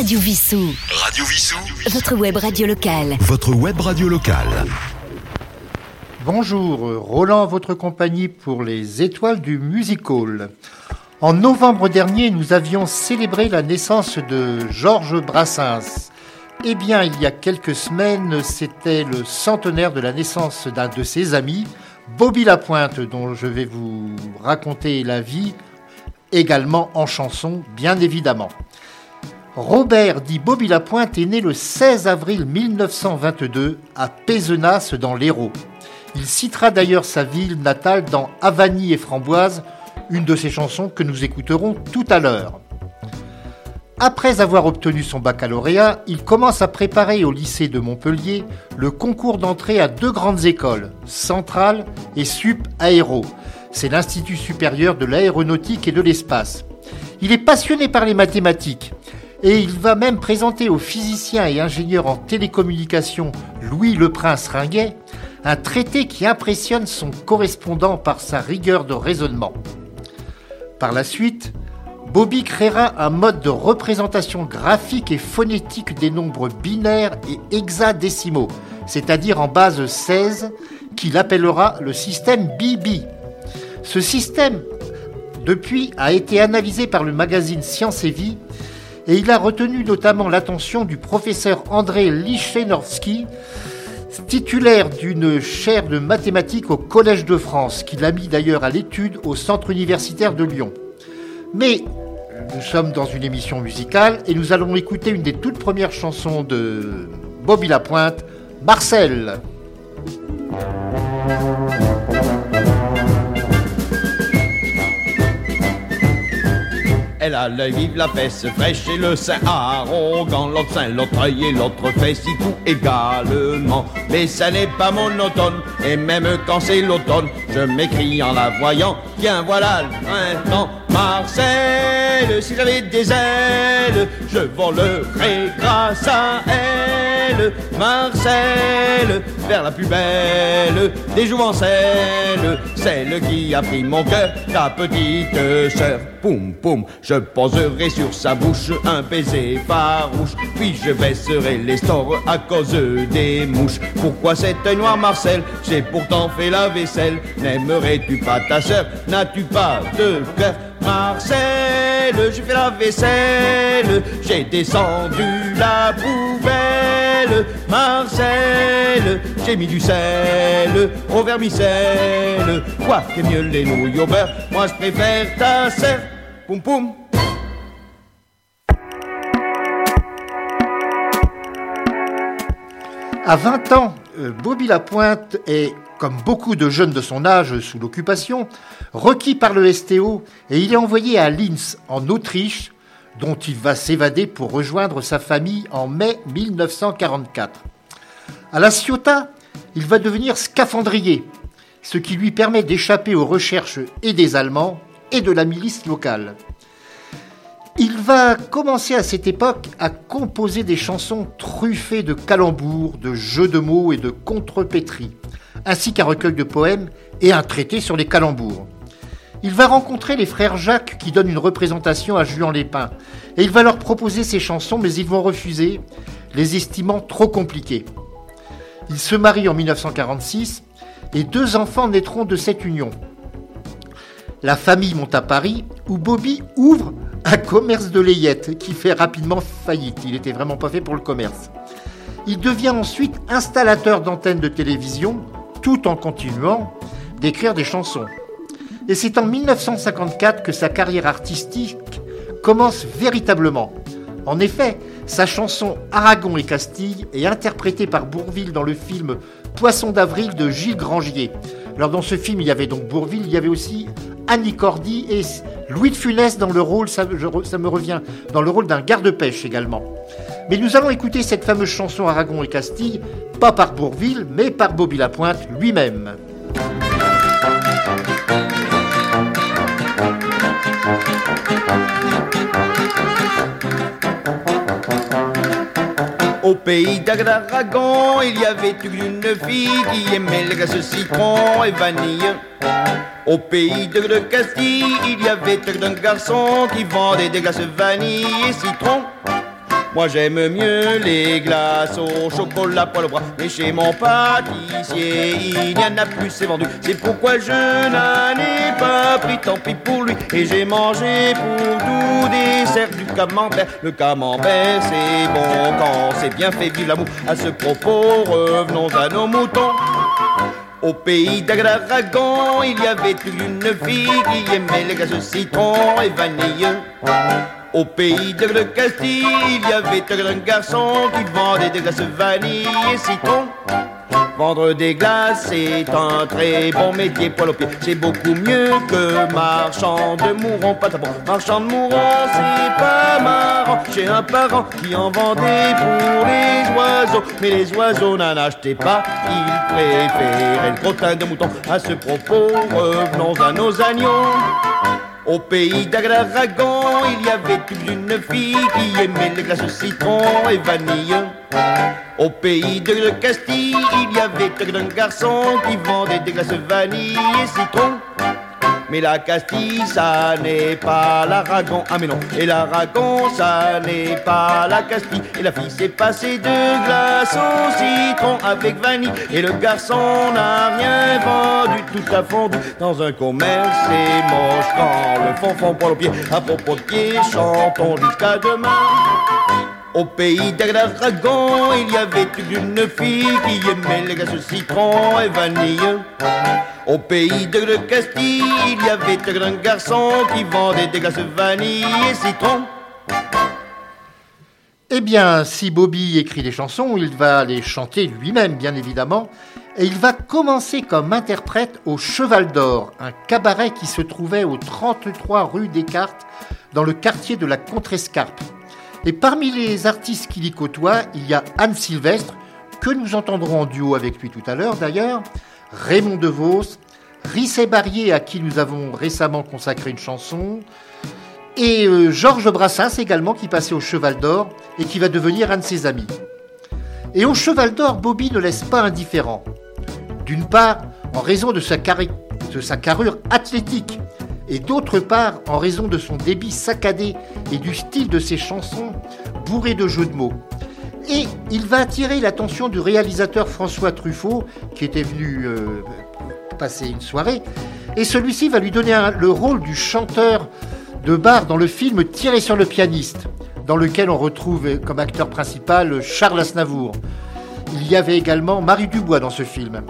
Radio Vissou. Radio Vissou. Votre web radio locale. Votre web radio locale. Bonjour, Roland, votre compagnie pour les étoiles du Music Hall. En novembre dernier, nous avions célébré la naissance de Georges Brassens. Eh bien, il y a quelques semaines, c'était le centenaire de la naissance d'un de ses amis, Bobby Lapointe, dont je vais vous raconter la vie, également en chanson, bien évidemment. Robert dit Bobby Lapointe est né le 16 avril 1922 à Pézenas dans l'Hérault. Il citera d'ailleurs sa ville natale dans Avanie et Framboise, une de ses chansons que nous écouterons tout à l'heure. Après avoir obtenu son baccalauréat, il commence à préparer au lycée de Montpellier le concours d'entrée à deux grandes écoles, Centrale et Sup Aéro. C'est l'Institut supérieur de l'aéronautique et de l'espace. Il est passionné par les mathématiques et il va même présenter au physicien et ingénieur en télécommunications Louis Le Prince Ringuet un traité qui impressionne son correspondant par sa rigueur de raisonnement. Par la suite, Bobby créera un mode de représentation graphique et phonétique des nombres binaires et hexadécimaux, c'est-à-dire en base 16, qu'il appellera le système BB. Ce système, depuis, a été analysé par le magazine Science et Vie et il a retenu notamment l'attention du professeur André Lichenowski, titulaire d'une chaire de mathématiques au Collège de France, qu'il a mis d'ailleurs à l'étude au Centre universitaire de Lyon. Mais nous sommes dans une émission musicale et nous allons écouter une des toutes premières chansons de Bobby Lapointe, Marcel. Elle l'œil vif, la fesse fraîche et le sein arrogant. L'autre sein, l'autre œil et l'autre fesse, y tout également. Mais ça n'est pas monotone, et même quand c'est l'automne, je m'écris en la voyant. Tiens, voilà le printemps. Marcel, si j'avais des ailes, je volerais grâce à elle. Marcel, vers la plus belle des jouvencelles, celle qui a pris mon cœur, ta petite sœur. Poum, poum, je poserai sur sa bouche un baiser farouche, puis je baisserai les stores à cause des mouches. Pourquoi cette noire Marcel? J'ai pourtant fait la vaisselle. N'aimerais-tu pas ta sœur? N'as-tu pas de cœur? Marcel, j'ai fait la vaisselle, j'ai descendu la poubelle. Marcel, j'ai mis du sel au vermicelle. Quoi que mieux les nouilles au beurre, moi je préfère ta sœur. Poum poum. À 20 ans, euh, Bobby Lapointe est, comme beaucoup de jeunes de son âge sous l'occupation, requis par le STO et il est envoyé à Linz, en Autriche, dont il va s'évader pour rejoindre sa famille en mai 1944. À la Ciotat, il va devenir scaphandrier, ce qui lui permet d'échapper aux recherches et des Allemands et de la milice locale. Il va commencer à cette époque à composer des chansons truffées de calembours, de jeux de mots et de contrepétries, ainsi qu'un recueil de poèmes et un traité sur les calembours. Il va rencontrer les frères Jacques qui donnent une représentation à Juan Lépin, et il va leur proposer ces chansons, mais ils vont refuser, les estimant trop compliquées. Il se marie en 1946 et deux enfants naîtront de cette union. La famille monte à Paris où Bobby ouvre un commerce de layettes qui fait rapidement faillite. Il n'était vraiment pas fait pour le commerce. Il devient ensuite installateur d'antennes de télévision tout en continuant d'écrire des chansons. Et c'est en 1954 que sa carrière artistique commence véritablement. En effet, sa chanson Aragon et Castille est interprétée par Bourville dans le film Poisson d'avril de Gilles Grangier. Alors dans ce film, il y avait donc Bourville, il y avait aussi Annie Cordy et Louis de Funès dans le rôle, ça, ça me revient, dans le rôle d'un garde-pêche également. Mais nous allons écouter cette fameuse chanson Aragon et Castille, pas par Bourville, mais par Bobby Lapointe lui-même. Au pays d'Aragon, il y avait une fille qui aimait le glace citron et vanille. Au pays de, de Castille, il y avait un garçon qui vendait des glaces vanille et citron. Moi j'aime mieux les glaces au chocolat poil au bras. Mais chez mon pâtissier, il n'y en a plus, c'est vendu. C'est pourquoi je n'en ai pas pris, tant pis pour lui. Et j'ai mangé pour tout dessert du camembert. Le camembert, c'est bon quand c'est bien fait, vive l'amour. À ce propos, revenons à nos moutons. Au pays d'Agraragon, il y avait une fille qui aimait les glaces citron et vanille. Au pays de le Castille, il y avait un garçon qui vendait des glaces vanille et citron. Vendre des glaces, c'est un très bon métier poil au pied. C'est beaucoup mieux que marchand de mourons, pas bon. Marchand de mourons, c'est pas marrant. J'ai un parent qui en vendait pour les oiseaux. Mais les oiseaux n'en achetaient pas, ils préféraient le crottin de mouton. À ce propos, revenons à nos agneaux. Au pays d'Agraragon, il y avait une fille qui aimait les glaces citron et vanille. Au pays de Castille, il y avait un garçon qui vendait des glaces vanille et citron. Mais la Castille, ça n'est pas l'Aragon. Ah mais non, et l'Aragon, ça n'est pas la Castille. Et la fille s'est passée de glace au citron avec vanille. Et le garçon n'a rien vendu, tout a fondu dans un commerce. C'est moche quand le fond fond pour le pied. À propos de pied, chantons jusqu'à demain. Au pays d'Agraragon, il y avait une fille qui aimait les glaces citron et vanille. Au pays de le Castille, il y avait un garçon qui vendait des glaces vanille et citron. Eh bien, si Bobby écrit des chansons, il va les chanter lui-même, bien évidemment. Et il va commencer comme interprète au Cheval d'Or, un cabaret qui se trouvait au 33 rue Descartes, dans le quartier de la Contrescarpe. Et parmi les artistes qui l'y côtoient, il y a Anne Sylvestre, que nous entendrons en duo avec lui tout à l'heure d'ailleurs, Raymond DeVos, Risset Barrier, à qui nous avons récemment consacré une chanson, et euh, Georges Brassens également, qui passait au Cheval d'Or et qui va devenir un de ses amis. Et au Cheval d'Or, Bobby ne laisse pas indifférent. D'une part, en raison de sa carrure athlétique, et d'autre part en raison de son débit saccadé et du style de ses chansons bourrées de jeux de mots. Et il va attirer l'attention du réalisateur François Truffaut, qui était venu euh, passer une soirée, et celui-ci va lui donner le rôle du chanteur de bar dans le film Tiré sur le pianiste, dans lequel on retrouve comme acteur principal Charles Aznavour. Il y avait également Marie Dubois dans ce film.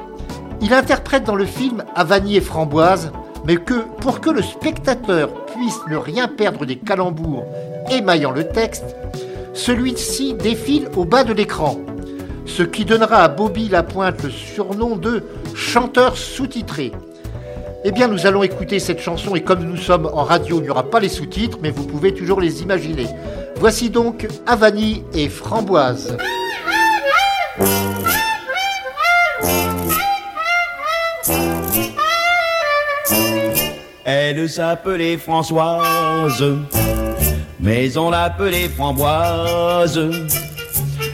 Il interprète dans le film Avani et Framboise, mais que pour que le spectateur puisse ne rien perdre des calembours émaillant le texte, celui-ci défile au bas de l'écran, ce qui donnera à Bobby Lapointe le surnom de chanteur sous-titré. Eh bien, nous allons écouter cette chanson et comme nous sommes en radio, il n'y aura pas les sous-titres, mais vous pouvez toujours les imaginer. Voici donc Avani et Framboise. S'appelait Françoise, mais on l'appelait Framboise.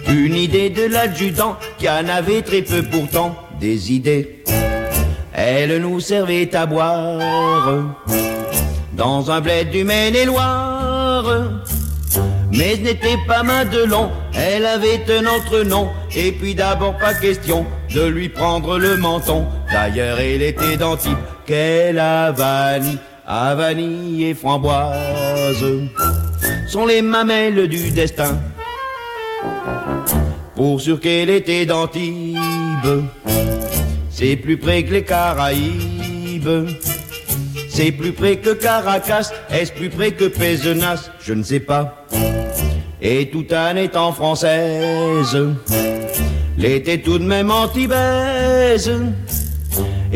Une idée de l'adjudant qui en avait très peu pourtant des idées. Elle nous servait à boire dans un bled du Maine-et-Loire. Mais ce n'était pas Madelon, elle avait un autre nom. Et puis d'abord pas question de lui prendre le menton. D'ailleurs, elle était d'Antibes, quelle Havanie et framboise sont les mamelles du destin. Pour sûr qu'elle était d'Antibes, c'est plus près que les Caraïbes. C'est plus près que Caracas, est-ce plus près que Pézenas? Je ne sais pas. Et tout en étant française, l'était tout de même antibaise.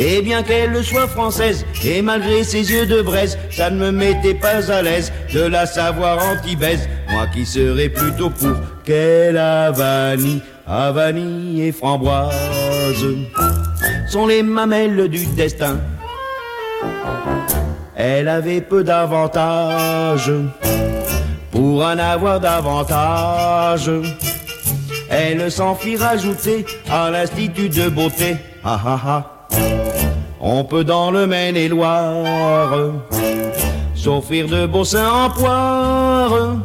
Et bien qu'elle soit française, et malgré ses yeux de braise, ça ne me mettait pas à l'aise de la savoir antibaise. Moi qui serais plutôt pour qu'elle Havanie, Havanie et framboise sont les mamelles du destin. Elle avait peu d'avantages pour en avoir davantage. Elle s'en fit rajouter à l'institut de beauté. Ah ah ah. On peut dans le Maine-et-Loire s'offrir de beaux seins en poire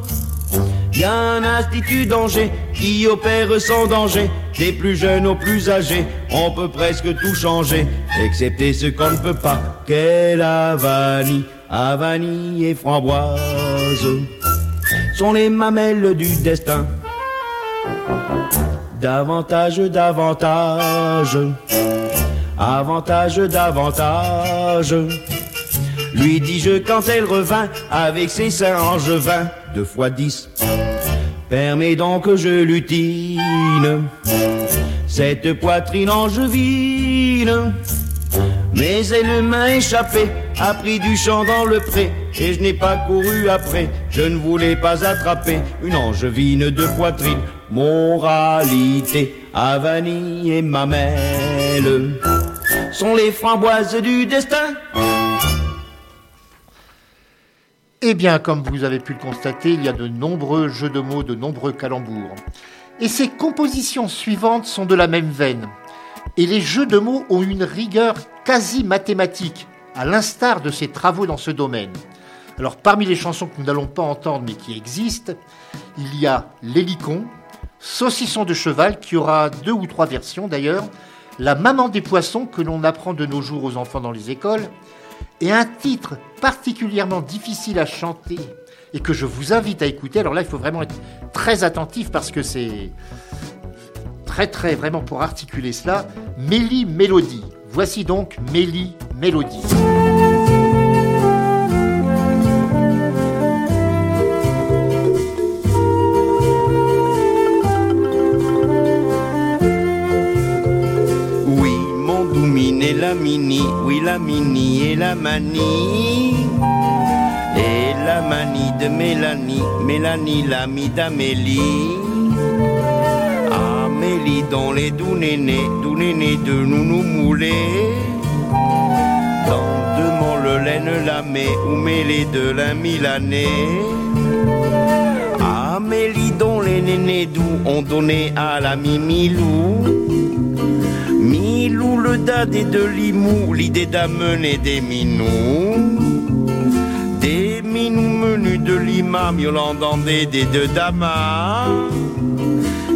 Y a un institut d'Angers qui opère sans danger. Des plus jeunes aux plus âgés, on peut presque tout changer, excepté ce qu'on ne peut pas. Quelle Havanie, Havanie et framboise sont les mamelles du destin. Davantage, davantage, avantage, davantage. Lui dis-je quand elle revint avec ses seins angevins, deux fois dix. Permets donc que je lutine cette poitrine angevine. Mais elle m'a échappé, a pris du champ dans le pré, et je n'ai pas couru après. Je ne voulais pas attraper une angevine de poitrine. Moralité, Avanie et Mamelle sont les framboises du destin. Eh bien, comme vous avez pu le constater, il y a de nombreux jeux de mots, de nombreux calembours. Et ces compositions suivantes sont de la même veine. Et les jeux de mots ont une rigueur quasi mathématique, à l'instar de ses travaux dans ce domaine. Alors, parmi les chansons que nous n'allons pas entendre mais qui existent, il y a L'Hélicon, Saucisson de cheval, qui aura deux ou trois versions d'ailleurs, La maman des poissons, que l'on apprend de nos jours aux enfants dans les écoles, et un titre particulièrement difficile à chanter et que je vous invite à écouter. Alors là, il faut vraiment être très attentif parce que c'est très très vraiment pour articuler cela. Mélie Mélodie. Voici donc Mélie Mélodie. La manie. Et la manie de Mélanie, Mélanie l'amie d'Amélie. Amélie dans les doux nénés, doux nénés de nous nous mouler. Dans le laine la met ou mêlée de la milanais. Amélie doux ont donné à la Mimilou. Milou le dadé de Limou, l'idée d'amener des minous. Des minous menus de Lima, miaulant dans des dés de.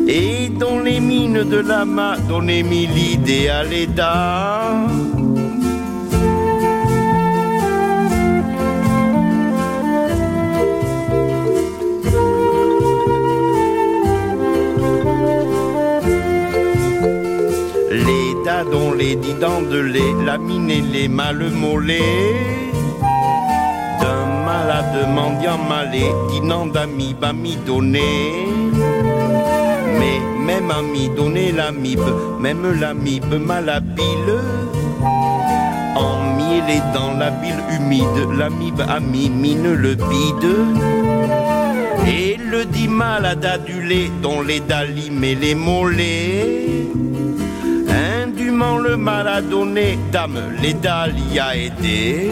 Et dans les mines de Lama, donner mille idées à l'État. Les dadons, les didans de lait, la mine et les mal mollets. D'un malade mendiant malé, dînant d'amis, bami donné. Mais même ami donné la mibe, même la mibe malhabile. Emmêlé dans la bile humide, la mibe ami mine le bide. Et le dit malade adulé, dont les dalim et les mollets. Le mal a donné, dame, les y a aidé.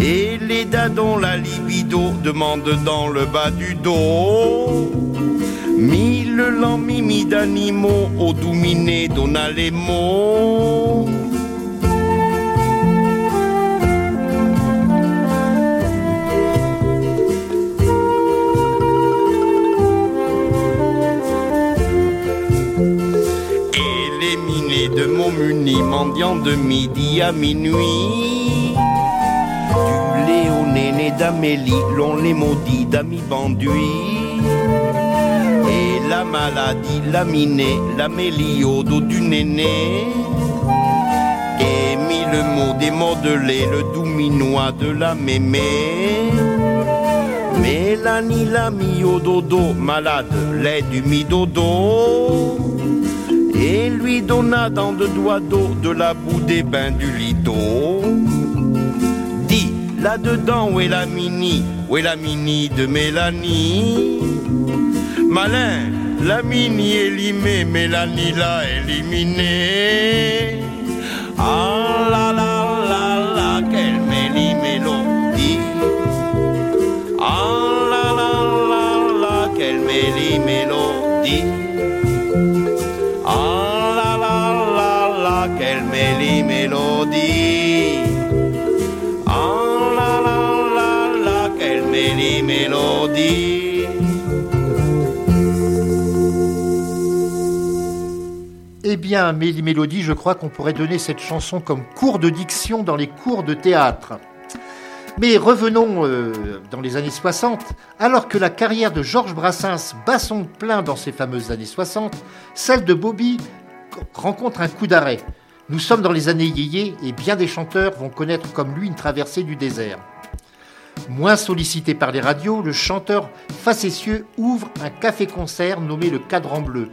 Et les dadons, la libido, demande dans le bas du dos. Mille mimi d'animaux, au douminé donna les mots. De midi à minuit. Du Léo néné d'Amélie, l'on les maudit d'amis banduits. Et la maladie, la minée, la mélio dos du néné. Et mille mots des modelés, le doux minois de la mémé. Mélanie l'a mis au dodo, malade, lait du mi-dodo. Et lui donna dans de doigts d'eau de la boue des bains du lido. Dis, là-dedans, où est la mini Où est la mini de Mélanie? Malin, la mini élimée, Mélanie l'a éliminée. Ah la la Eh bien, Mélie Mélodie, je crois qu'on pourrait donner cette chanson comme cours de diction dans les cours de théâtre. Mais revenons euh, dans les années 60, alors que la carrière de Georges Brassens bat son plein dans ces fameuses années 60, celle de Bobby rencontre un coup d'arrêt. Nous sommes dans les années yéyé et bien des chanteurs vont connaître comme lui une traversée du désert. Moins sollicité par les radios, le chanteur facétieux ouvre un café-concert nommé le Cadran Bleu.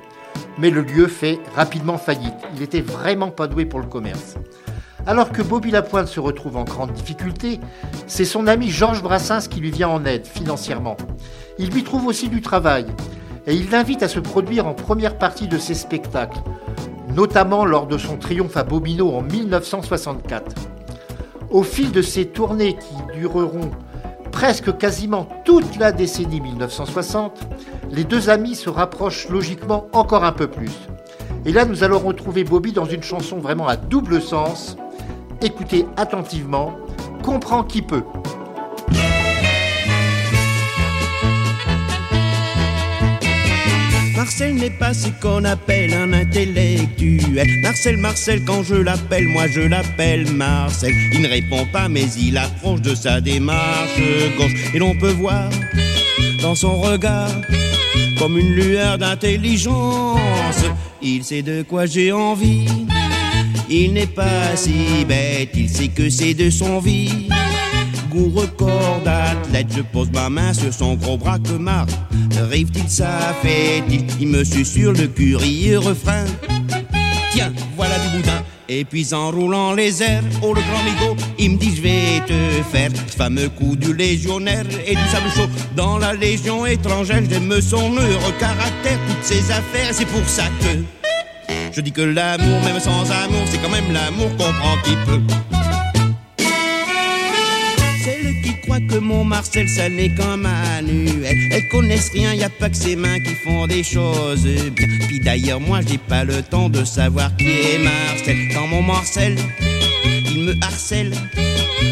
Mais le lieu fait rapidement faillite. Il était vraiment pas doué pour le commerce. Alors que Bobby Lapointe se retrouve en grande difficulté, c'est son ami Georges Brassens qui lui vient en aide financièrement. Il lui trouve aussi du travail et il l'invite à se produire en première partie de ses spectacles, notamment lors de son triomphe à Bobino en 1964. Au fil de ces tournées qui dureront presque quasiment toute la décennie 1960, les deux amis se rapprochent logiquement encore un peu plus. Et là, nous allons retrouver Bobby dans une chanson vraiment à double sens. Écoutez attentivement, comprend qui peut. Marcel n'est pas ce qu'on appelle un intellectuel. Marcel, Marcel, quand je l'appelle, moi je l'appelle Marcel. Il ne répond pas, mais il approche de sa démarche gauche. Et l'on peut voir dans son regard comme une lueur d'intelligence. Il sait de quoi j'ai envie. Il n'est pas si bête, il sait que c'est de son vie goût record d'athlète. Je pose ma main sur son gros bras que marre. Rive-t-il, ça fait-il? Il me suit sur le curieux refrain. Tiens, voilà du boudin. Et puis en roulant les airs, oh le grand migo, il me dit je vais te faire ce fameux coup du légionnaire et du sable chaud. Dans la légion étrangère, j'aime son heureux caractère, toutes ses affaires, c'est pour ça que je dis que l'amour, même sans amour, c'est quand même l'amour qu'on prend qui peut. Que mon Marcel, ça n'est qu'un manuel. Elles connaissent rien, y a pas que ses mains qui font des choses bien. Puis d'ailleurs, moi, j'ai pas le temps de savoir qui est Marcel. Quand mon Marcel, il me harcèle.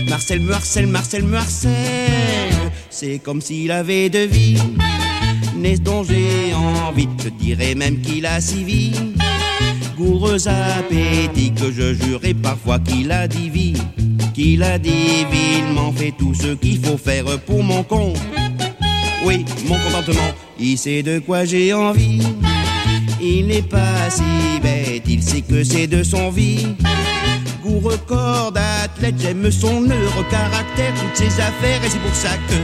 Marcel me harcèle, Marcel me harcèle. C'est comme s'il avait de vie. N'est-ce dont j'ai envie, je dirais même qu'il a si vie. Goureux appétit que je jurais parfois qu'il a dit qu'il a divinement fait tout ce qu'il faut faire pour mon compte. Oui, mon contentement, il sait de quoi j'ai envie. Il n'est pas si bête, il sait que c'est de son vie. Goût record d'athlète, j'aime son heureux caractère, toutes ses affaires, et c'est pour ça que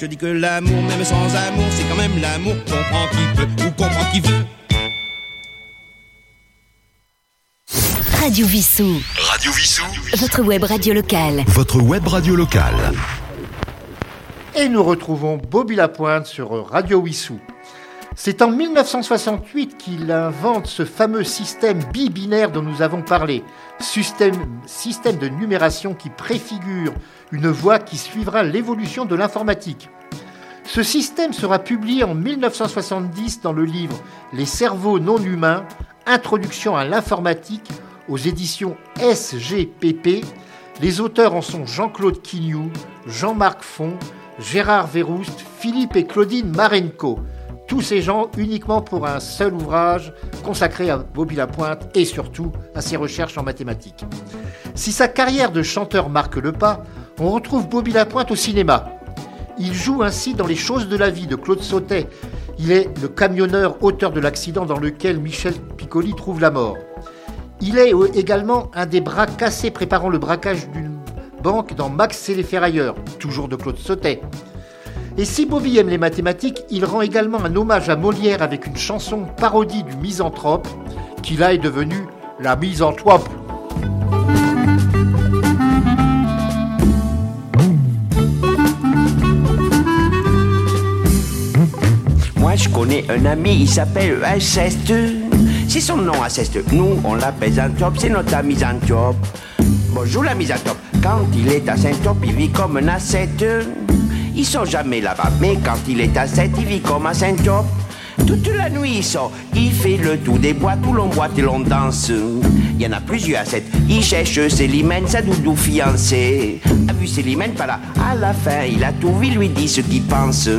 je dis que l'amour, même sans amour, c'est quand même l'amour qu'on prend qui peut ou qu'on prend qui veut. Radio Vissou. Radio Vissou. Votre web radio locale. Votre web radio locale. Et nous retrouvons Bobby Lapointe sur Radio Wissou. C'est en 1968 qu'il invente ce fameux système bibinaire dont nous avons parlé. Système, système de numération qui préfigure une voie qui suivra l'évolution de l'informatique. Ce système sera publié en 1970 dans le livre Les cerveaux non humains, Introduction à l'informatique aux éditions SGPP. Les auteurs en sont Jean-Claude Quignou, Jean-Marc Font, Gérard Verrouste, Philippe et Claudine Marenco. Tous ces gens uniquement pour un seul ouvrage consacré à Bobby Lapointe et surtout à ses recherches en mathématiques. Si sa carrière de chanteur marque le pas, on retrouve Bobby Lapointe au cinéma. Il joue ainsi dans Les choses de la vie de Claude Sautet. Il est le camionneur auteur de l'accident dans lequel Michel Piccoli trouve la mort. Il est également un des bras cassés préparant le braquage d'une banque dans Max et les ferrailleurs, toujours de Claude Sautet. Et si Bobby aime les mathématiques, il rend également un hommage à Molière avec une chanson parodie du misanthrope, qui là est devenu la misanthrope. Moi je connais un ami, il s'appelle Alceste. C'est son nom, Alceste. Nous, on l'appelle Zantop, c'est notre ami. Bonjour l'ami Zantop. Quand il est à Saint-Top, il vit comme un ascète. Ils sont jamais là-bas, mais quand il est à 7, il vit comme à Saint-Top. Toute la nuit il sort, il fait le tour des boîtes où l'on boite et l'on danse. Il y en a plusieurs à cette. Il cherche Célimène, sa doudou fiancée. A vu Célimène pas là, à la fin il a tout vu, lui dit ce qu'il pense.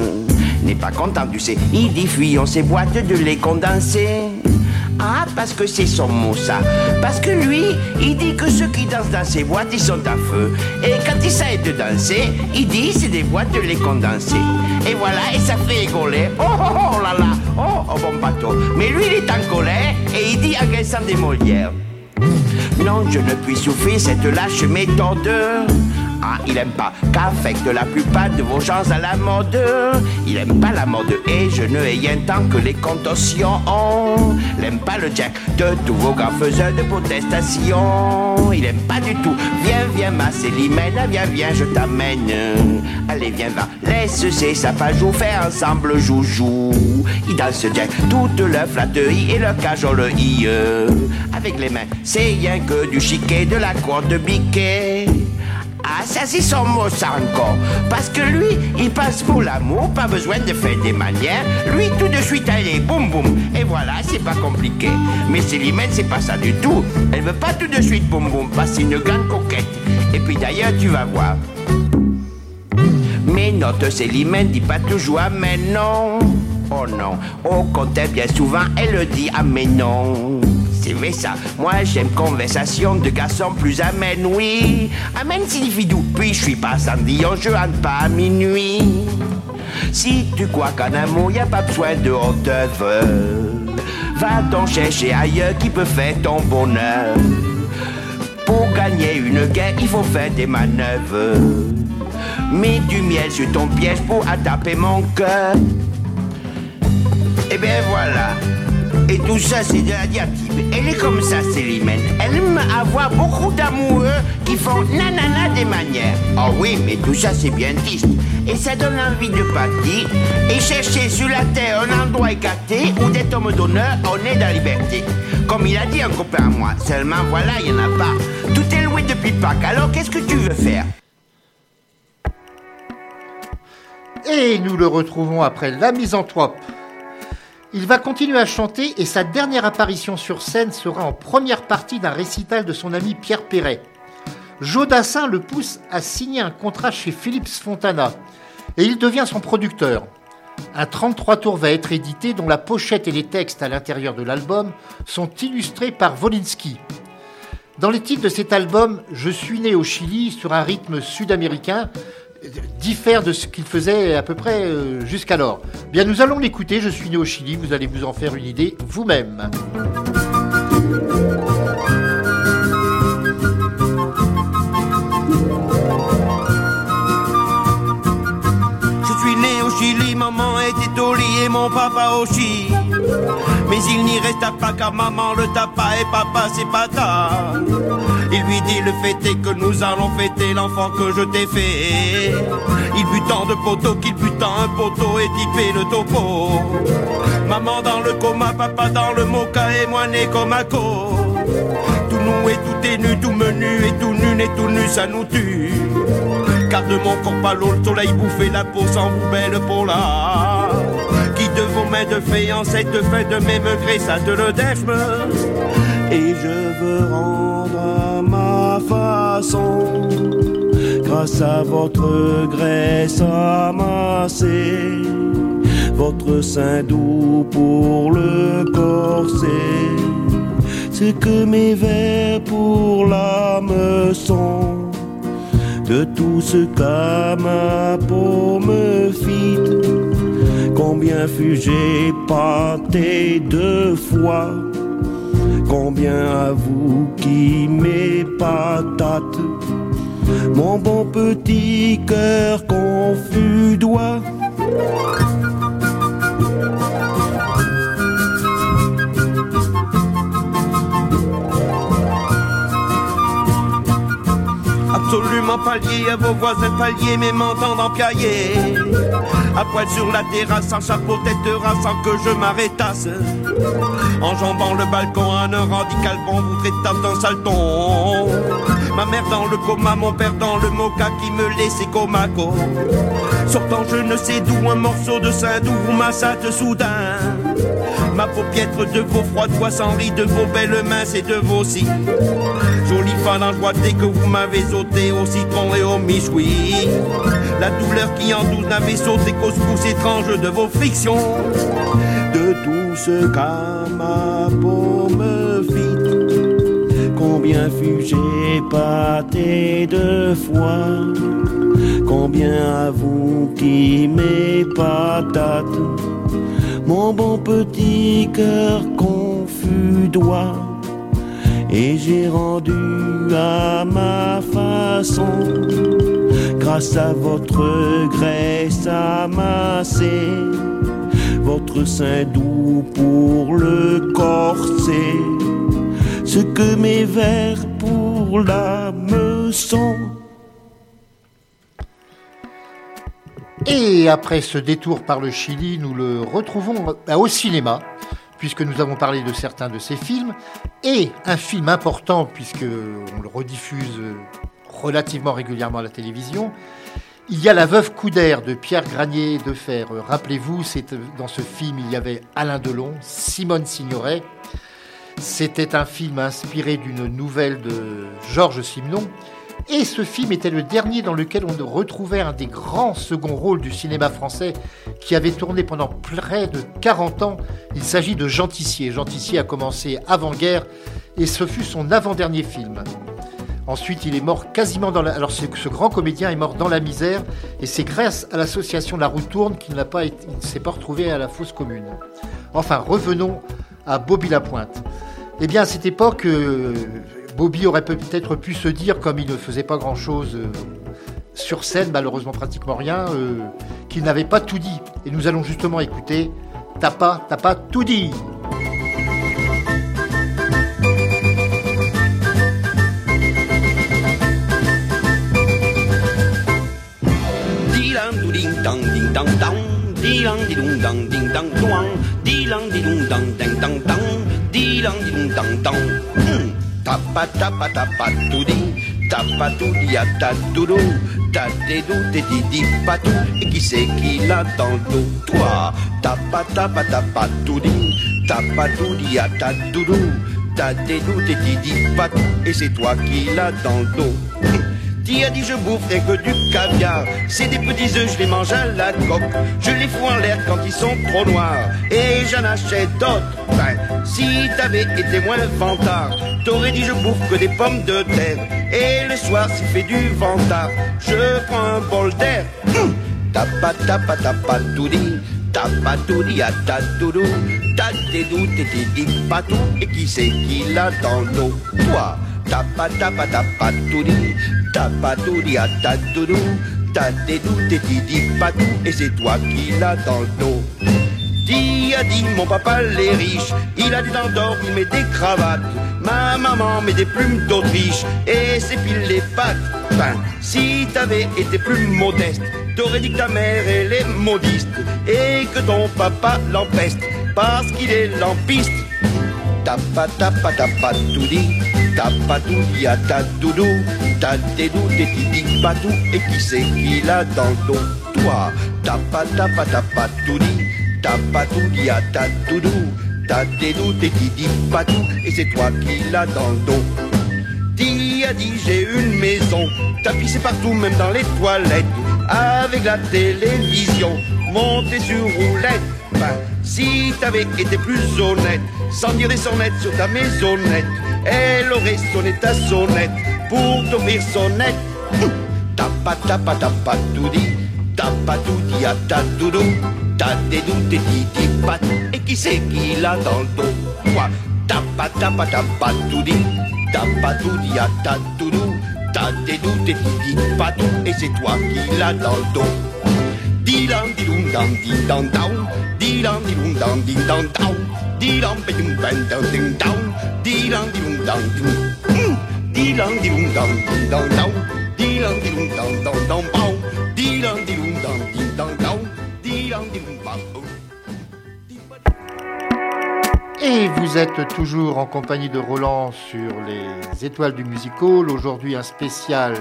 N'est pas content, tu sais, il dit fuyons ces boîtes de lait condensé. Ah, parce que c'est son mot, ça. Parce que lui, il dit que ceux qui dansent dans ces boîtes, ils sont à feu. Et quand il s'aide de danser, il dit c'est des boîtes de les condenser. Et voilà, et ça fait rigoler. Oh, oh, oh là là, oh, oh bon bateau. Mais lui, il est en colère et il dit agressant des Molières. Non, je ne puis souffrir cette lâche méthode. Ah, il aime pas qu'affecte la plupart de vos gens à la mode. Il aime pas la mode et je ne rien tant que les contorsions. Il aime pas le jack de tous vos grands faiseurs de protestation. Il aime pas du tout. Viens, viens, ma Célimène, viens, viens, je t'amène. Allez, viens, va, laisse ces sapajou faire ensemble joujou. Il danse jack toute leur flatterie et leur cajolerie. Avec les mains, c'est rien que du chiquet, de la cour de biquet. Ah, ça c'est son mot, ça encore. Parce que lui, il passe pour l'amour, pas besoin de faire des manières. Lui, tout de suite, allez, boum boum. Et voilà, c'est pas compliqué. Mais Célimène, c'est pas ça du tout. Elle veut pas tout de suite boum boum, parce une grande coquette. Et puis d'ailleurs, tu vas voir. Mais notre Célimène dit pas toujours amen, non. Oh non, au contraire, bien souvent, elle le dit ah mais non. C'est ça, moi j'aime conversation de garçons plus amène, oui. Amen signifie doux, puis je suis pas Cendillon, je rentre pas à minuit. Si tu crois qu'en amour y a pas besoin de haute œuvre, va donc chercher ailleurs qui peut faire ton bonheur. Pour gagner une guerre, il faut faire des manœuvres. Mets du miel sur ton piège pour attaper mon cœur. Et bien voilà. Et tout ça, c'est de la diatribe. Elle est comme ça, Célimène. Elle aime avoir beaucoup d'amoureux qui font nanana des manières. Oh oui, mais tout ça, c'est bien triste. Et ça donne envie de partir et chercher sur la terre un endroit écarté où d'être homme d'honneur, on est dans la liberté. Comme il a dit un copain à moi. Seulement, voilà, il n'y en a pas. Tout est loué depuis Pâques. Alors, qu'est-ce que tu veux faire? Et nous le retrouvons après la misanthrope. Il va continuer à chanter et sa dernière apparition sur scène sera en première partie d'un récital de son ami Pierre Perret. Jodassin le pousse à signer un contrat chez Philips Fontana et il devient son producteur. Un 33 tours va être édité dont la pochette et les textes à l'intérieur de l'album sont illustrés par Volinsky. Dans les titres de cet album, Je suis né au Chili sur un rythme sud-américain, diffère de ce qu'il faisait à peu près euh, jusqu'alors. Bien, nous allons l'écouter. Je suis né au Chili. Vous allez vous en faire une idée vous-même. Je suis né au Chili, maman était au lit et mon papa aussi. Mais il n'y resta pas car maman le tapa et papa c'est pas tard. Il lui dit le fait que nous allons fêter l'enfant que je t'ai fait. Il but tant de poteaux qu'il but tant un poteau et typé le topo. Maman dans le coma, papa dans le mocha et moi né comme un co. Tout nous et tout est nu, tout menu et tout nu et tout nu ça nous tue. Car de mon corps à l'eau, le soleil bouffait la peau sans vous belle peau là. De vos mains de fiançailles te fait de même gré, ça te le défme. Et je veux rendre à ma façon, grâce à votre graisse amassée, votre sein doux pour le corset. Ce que mes vers pour l'âme sont de tout ce qu'à ma peau me fit. Combien fus-je pâté deux fois, combien à vous qui m'épatate, mon bon petit cœur confus doit. Absolument pas lié à vos voisins paliers, mais m'entendant piailler. À poil sur la terrasse, sans chapeau, tête sans que je m'arrêtasse. Enjambant le balcon, un radical bon, vous traitant d'un salton. Ma mère dans le coma, mon père dans le mocha qui me laissait comaco. Sortant je ne sais d'où un morceau de sein d'où vous massate soudain. Ma paupiètre de vos froides voix sans riz, de vos belles mains, c'est de vos si. Joie dès que vous m'avez ôté au citron et au michoui. La douleur qui entoure d'un vaisseau, des causes étranges de vos fictions. De tout ce qu'à ma peau me fit, combien fus-je épaté de foi, combien à vous qui m'épatate, mon bon petit cœur confus doit et j'ai rendu à ma façon, grâce à votre graisse amassée, votre sein doux pour le corset, ce que mes vers pour l'âme sont. Et après ce détour par le Chili, nous le retrouvons au cinéma puisque nous avons parlé de certains de ses films, et un film important, puisqu'on le rediffuse relativement régulièrement à la télévision. Il y a La Veuve Coudert de Pierre Granier de Fer. Rappelez-vous, dans ce film, il y avait Alain Delon, Simone Signoret. C'était un film inspiré d'une nouvelle de Georges Simenon. Et ce film était le dernier dans lequel on retrouvait un des grands seconds rôles du cinéma français qui avait tourné pendant près de 40 ans. Il s'agit de Jean Tissier. Jean Tissier a commencé avant-guerre et ce fut son avant-dernier film. Ensuite, il est mort quasiment dans la... Alors, ce, grand comédien est mort dans la misère, et c'est grâce à l'association La Roue Tourne qu'il n'a pas été... ne s'est pas retrouvé à la fosse commune. Enfin, revenons à Bobby Lapointe. Eh bien, à cette époque, euh, Bobby aurait peut-être pu se dire, comme il ne faisait pas grand-chose euh, sur scène, malheureusement pratiquement rien, euh, qu'il n'avait pas tout dit. Et nous allons justement écouter T'as pas, t'as pas tout dit. Tapa tapa tapa tudi, tapa tudi à ta ta patou, et qui c'est qui l'a dans le dos Toi, tapa tapa tapa tudi, tapa tudi à ta ta patou, et c'est toi qui l'a dans. Qui a dit je boufferai que du caviar C'est des petits œufs, je les mange à la coque. Je les fous en l'air quand ils sont trop noirs. Et j'en achète d'autres. Si t'avais été moins vantard T'aurais dit je bouffe que des pommes de terre. Et le soir s'il fait du ventard Je prends un bol d'air. Hum. Tapa tapa tapa tout dit Tapa tout dit à ta doudou Ta dédou t'es patou Et qui c'est qui l'a dans le Toi Tapa tapa tapa tout dit Tapa tout dit à ta doudou Ta dédou Et c'est toi qui l'a dans le dos Dit a dit mon papa les riche, il a des dents d'or, il met des cravates. Ma maman met des plumes d'Autriche et s'épile les pattes. Si t'avais été plus modeste, t'aurais dit que ta mère elle est modiste et que ton papa l'empeste parce qu'il est lampiste. Tapa tapa tapa tout dit, tapa tout dit à ta doudou, ta dédou t'es dit patou et qui c'est qui l'a dans le dos? Toi, tapa tapa tapa. T'as tout dit. À ta doudou, t'as des doutes et qui dit pas tout, et c'est toi qui l'as dans le dos. Dis a dit j'ai une maison, tapissée partout, même dans les toilettes, avec la télévision, montée sur roulette. Si t'avais été plus honnête, sans dire des sonnettes sur ta maisonnette, elle aurait sonné ta sonnette pour t'offrir sonnette. Pas, t'as pas tout dit, t'as pas tout dit à ta doudou. T'as des doutes et dit pas Et qui c'est qui l'a dans le dos? Quoi? Pas, t'as pas tout dit. T'as pas tout dit à ta doudou. T'as des doutes et dit pas tout Et c'est toi qui l'a dans le dos Et vous êtes toujours en compagnie de Roland sur les étoiles du musical. Aujourd'hui, un spécial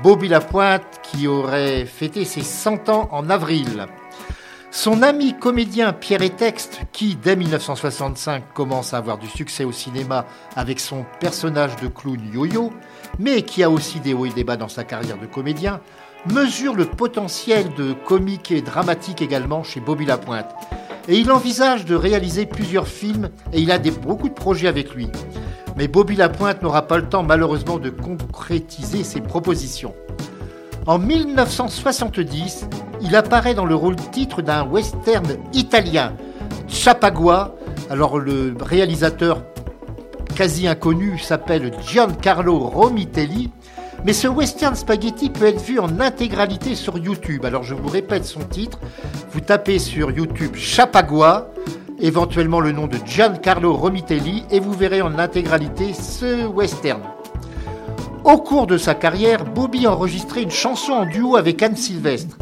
Bobby Lapointe qui aurait fêté ses 100 ans en avril. Son ami comédien Pierre Etexte, qui dès 1965 commence à avoir du succès au cinéma avec son personnage de clown Yo-Yo, mais qui a aussi des hauts et des bas dans sa carrière de comédien, mesure le potentiel de comique et dramatique également chez Bobby Lapointe. Et il envisage de réaliser plusieurs films et il a beaucoup de projets avec lui. Mais Bobby Lapointe n'aura pas le temps malheureusement de concrétiser ses propositions. En 1970, il apparaît dans le rôle titre d'un western italien, Chapagua. Alors le réalisateur quasi inconnu s'appelle Giancarlo Romitelli. Mais ce western spaghetti peut être vu en intégralité sur YouTube. Alors je vous répète son titre. Vous tapez sur YouTube Chapagua, éventuellement le nom de Giancarlo Romitelli, et vous verrez en intégralité ce western. Au cours de sa carrière, Bobby a enregistré une chanson en duo avec Anne Sylvestre.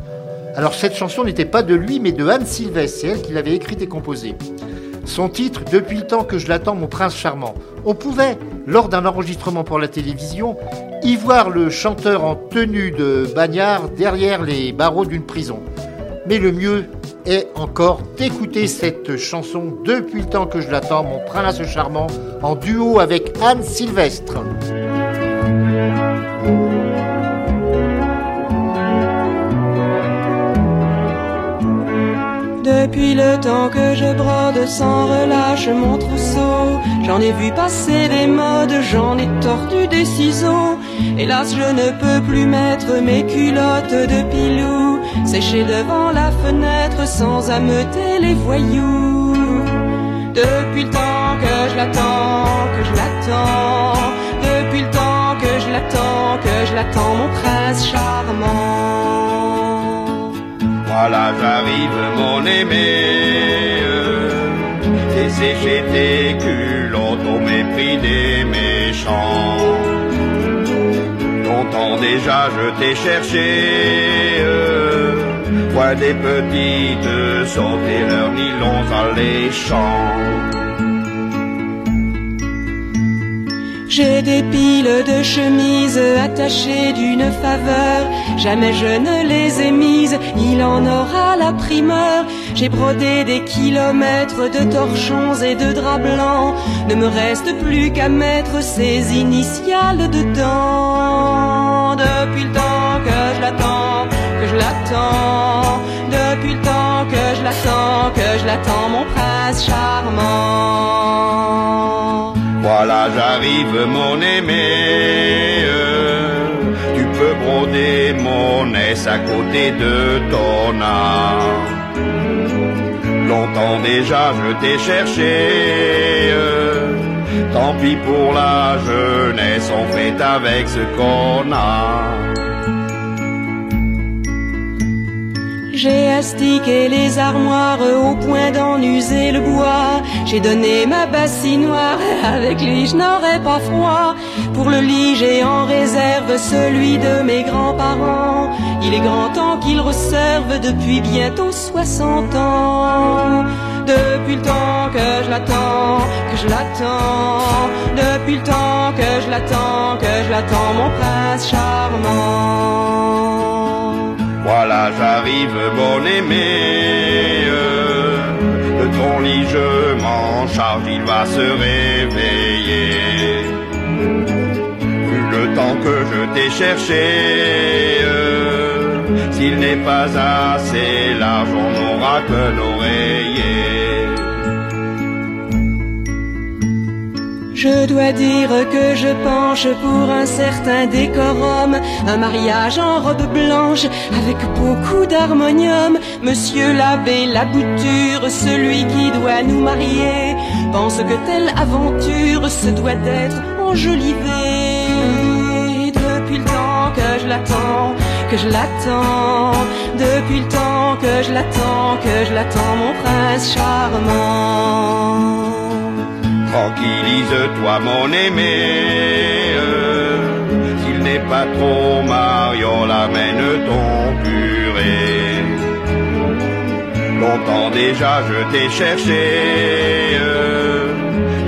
Alors cette chanson n'était pas de lui, mais de Anne Sylvestre. C'est elle qui l'avait écrite et composée. Son titre, Depuis le temps que je l'attends, mon prince charmant. On pouvait, lors d'un enregistrement pour la télévision, y voir le chanteur en tenue de bagnard derrière les barreaux d'une prison. Mais le mieux est encore d'écouter cette chanson Depuis le temps que je l'attends, mon prince charmant, en duo avec Anne Sylvestre. Depuis le temps que je brode sans relâche mon trousseau, j'en ai vu passer des modes, j'en ai tordu des ciseaux. Hélas, je ne peux plus mettre mes culottes de pilou, sécher devant la fenêtre sans ameuter les voyous. Depuis le temps que je l'attends, que je l'attends, depuis le temps que je l'attends, que je l'attends, mon prince charmant. Voilà, j'arrive, mon aimé. Séché tes culottes au mépris des méchants. Longtemps déjà, je t'ai cherché. Vois des petites sauter leurs nylons alléchants. J'ai des piles de chemises attachées d'une faveur, jamais je ne les ai mises, il en aura la primeur. J'ai brodé des kilomètres de torchons et de draps blancs, ne me reste plus qu'à mettre ces initiales dedans. Depuis le temps que je l'attends, que je l'attends, depuis le temps que je l'attends, que je l'attends, mon prince charmant. Voilà, j'arrive, mon aimé. Tu peux broder mon aise à côté de ton âme. Longtemps déjà, je t'ai cherché. Tant pis pour la jeunesse, on fait avec ce qu'on a. J'ai astiqué les armoires au point d'en user le bois. J'ai donné ma bassinoire, avec lui je n'aurais pas froid. Pour le lit j'ai en réserve celui de mes grands-parents. Il est grand temps qu'il reserve depuis bientôt 60 ans. Depuis le temps que je l'attends, que je l'attends. Depuis le temps que je l'attends, que je l'attends, mon prince charmant. Voilà, j'arrive, bon aimé. De ton lit, je m'en charge, il va se réveiller. Vu le temps que je t'ai cherché, s'il n'est pas assez large, on n'aura que l'oreiller. Je dois dire que je penche pour un certain décorum, un mariage en robe blanche avec beaucoup d'harmonium. Monsieur l'abbé la bouture, celui qui doit nous marier, pense que telle aventure se doit d'être enjolivée. Depuis le temps que je l'attends, que je l'attends, depuis le temps que je l'attends, que je l'attends, mon prince charmant. Tranquillise-toi mon aimé. S'il n'est pas trop mariant l'amène ton curé. Longtemps déjà je t'ai cherché.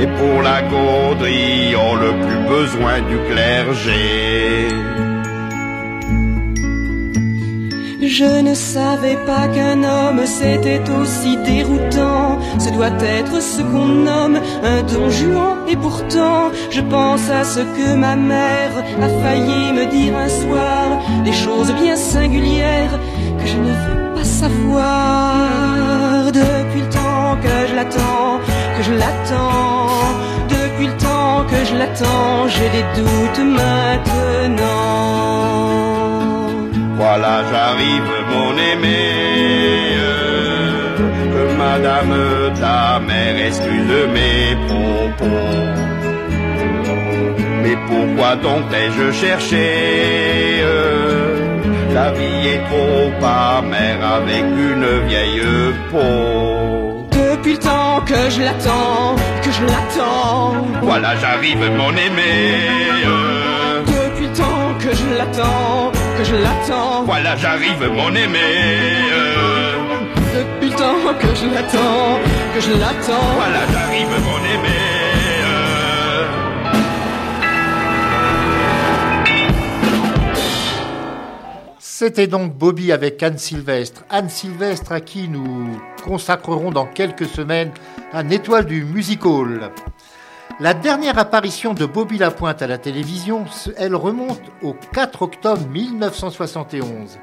Et pour la gaudrie on le plus besoin du clergé Je ne savais pas qu'un homme c'était aussi déroutant ce doit être ce qu'on nomme un don Juan. Et pourtant, je pense à ce que ma mère a failli me dire un soir, des choses bien singulières que je ne veux pas savoir. Depuis le temps que je l'attends, que je l'attends, depuis le temps que je l'attends, j'ai des doutes maintenant. Voilà, j'arrive, mon aimé. Que madame ta mère excuse mes propos? Mais pourquoi donc t'ai-je cherché? La vie est trop amère avec une vieille peau. Depuis le temps que je l'attends, que je l'attends. Voilà, j'arrive, mon aimé. Depuis le temps que je l'attends que je l'attends. Voilà, j'arrive, mon aimé. Depuis le temps que je l'attends, que je l'attends. Voilà, j'arrive, mon aimé. C'était donc Bobby avec Anne Sylvestre. Anne Sylvestre à qui nous consacrerons dans quelques semaines un étoile du music hall. La dernière apparition de Bobby Lapointe à la télévision, elle remonte au 4 octobre 1971.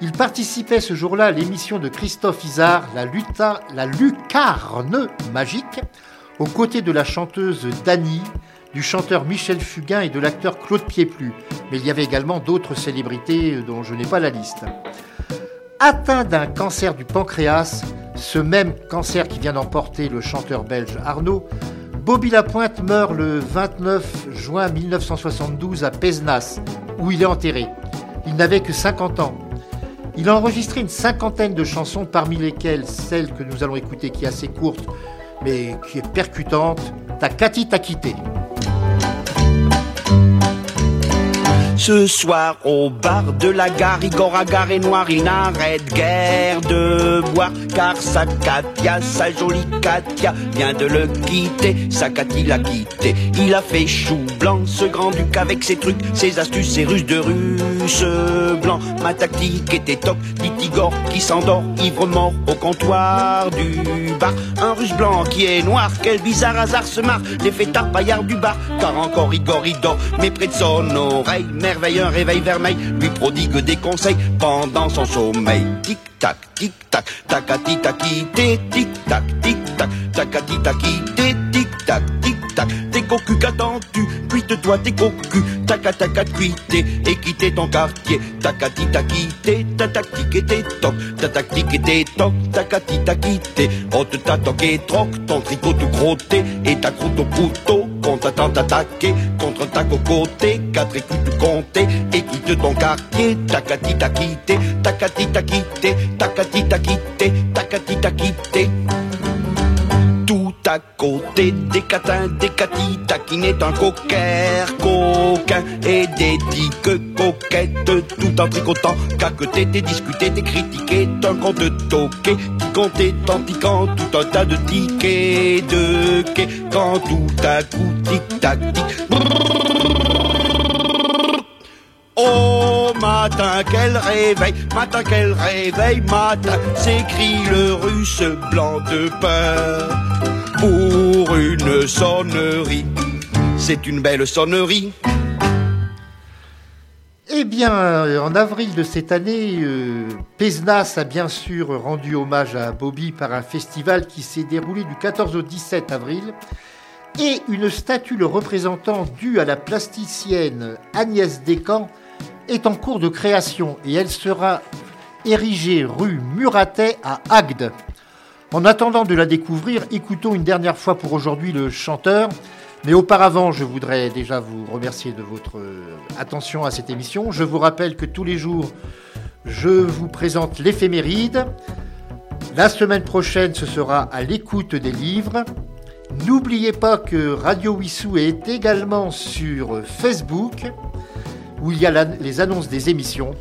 Il participait ce jour-là à l'émission de Christophe Isard, la, la Lucarne magique, aux côtés de la chanteuse Dany, du chanteur Michel Fugain et de l'acteur Claude Pieplu. Mais il y avait également d'autres célébrités dont je n'ai pas la liste. Atteint d'un cancer du pancréas, ce même cancer qui vient d'emporter le chanteur belge Arnaud, Bobby Lapointe meurt le 29 juin 1972 à Pézenas, où il est enterré. Il n'avait que 50 ans. Il a enregistré une cinquantaine de chansons, parmi lesquelles celle que nous allons écouter, qui est assez courte, mais qui est percutante, Ta Cathy t'a quitté. Ce soir au bar de la gare, Igor a garé noir, il n'arrête guère de boire. Car sa Katia, sa jolie Katia, vient de le quitter. Sa Katia l'a quitté, il a fait chou blanc Ce grand-duc avec ses trucs, ses astuces, ses ruses de russe blanc. Ma tactique était top, dit Igor qui s'endort Ivre mort au comptoir du bar. Un russe blanc qui est noir, quel bizarre hasard se marre Les fêtards paillards du bar, car encore Igor il dort Mais près de son oreille, merveille, un réveil vermeil, lui prodigue des conseils pendant son sommeil. Tic tac, tic tac, tacati taquité, tic tac, tic tac, tacati taquité, tic tac, tic tac. T'es cocu qu'attends-tu? Cuite-toi tes cocus, taca taca cuité et quitter ton quartier. Tacati taquité, ta tactique était top, ta tactique était top, tacati taquité. Ôte ta toque et troque, ton tricot tout crotté et ta croûte au couteau. Qu'on t'attend t'attaquer contre ta cocoté, quatre écus tout compté et quitte ton quartier. Tacati taquité, tacati taquité, tacati taquité, tacati taquité tout à côté des catins, des catis, taquinait un coquer, coquin, et des tiques coquettes, tout en tricotant, caqueté, t'es discuté, t'es critiqué, un compte toqué, qui comptait en tiquant tout un tas de tickets, de quai, quand tout à coup, tic tac, tic, matin quel réveil, matin quel réveil, matin s'écrie le russe blanc de peur pour une sonnerie. C'est une belle sonnerie. Eh bien, en avril de cette année, euh, Pézenas a bien sûr rendu hommage à Bobby par un festival qui s'est déroulé du 14 au 17 avril. Et une statue le représentant due à la plasticienne Agnès Descamps est en cours de création et elle sera érigée rue Muratet à Agde. En attendant de la découvrir, écoutons une dernière fois pour aujourd'hui le chanteur. Mais auparavant, je voudrais déjà vous remercier de votre attention à cette émission. Je vous rappelle que tous les jours, je vous présente l'éphéméride. La semaine prochaine, ce sera à l'écoute des livres. N'oubliez pas que Radio Wissou est également sur Facebook où il y a les annonces des émissions.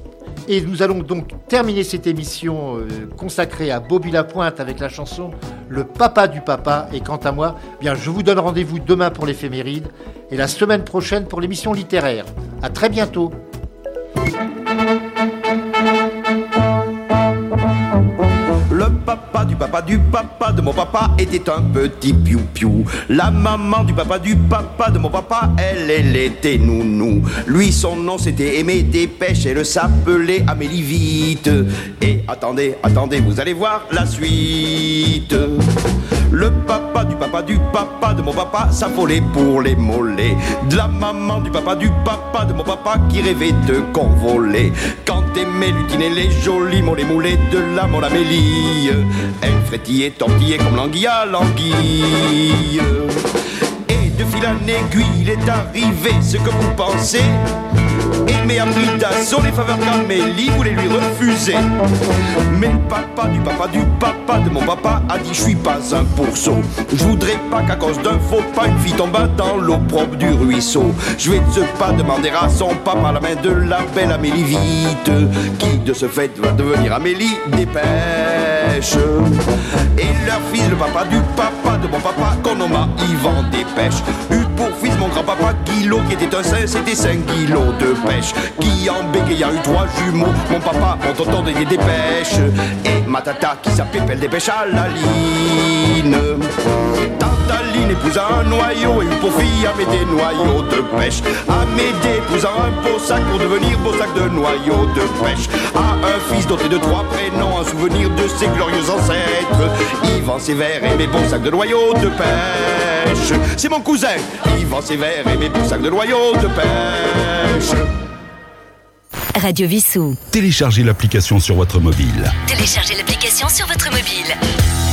Et nous allons donc terminer cette émission euh, consacrée à Bobby Lapointe avec la chanson Le Papa du Papa. Et quant à moi, eh bien, je vous donne rendez-vous demain pour l'éphéméride et la semaine prochaine pour l'émission littéraire. À très bientôt. Papa du papa de mon papa était un petit piou-piou. La maman du papa du papa de mon papa, elle, elle était nounou. Lui, son nom c'était Aimé Dépêche, elle s'appelait Amélie Vite. Et attendez, attendez, vous allez voir la suite. Le papa du papa du papa de mon papa s'affolait pour les mollets. De la maman du papa du papa de mon papa qui rêvait de convoler. Quand aimait lutiner les jolis mollets moulés de la mon frétillait, tortillait comme l'anguille à l'anguille. Et de fil en aiguille, il est arrivé ce que vous pensez. Aimé a pris d'assaut les faveurs qu'Amélie voulait lui refuser. Mais le papa du papa du papa de mon papa a dit je suis pas un pourceau. Je voudrais pas qu'à cause d'un faux pas une fille tombe dans l'eau propre du ruisseau. Je vais de pas demander à son papa la main de la belle Amélie vite, qui de ce fait va devenir Amélie dépêche. Et leur fils, le papa du papa de mon papa, nomma Yvan Dépêche, eut pour fils mon grand-papa Guillot, qui était un saint, c'était 5 kilos de pêche. Qui en bégayant eu trois jumeaux, mon papa, mon tonton des dépêches. Et ma tata qui s'appelait Pelle Dépêche à la ligne. Tantaline épousa un noyau et eut pour fille Amédée noyau de pêche. Amédée épousa un beau sac pour devenir beau sac de noyau de pêche. A un fils doté de trois prénoms, un souvenir de ses glorieux ancêtres. Yvan Sévère et mes beaux sacs de noyau de pêche. C'est mon cousin, Yvan Sévère et mes beaux sacs de noyau de pêche. Radio Vissou. Téléchargez l'application sur votre mobile. Téléchargez l'application sur votre mobile.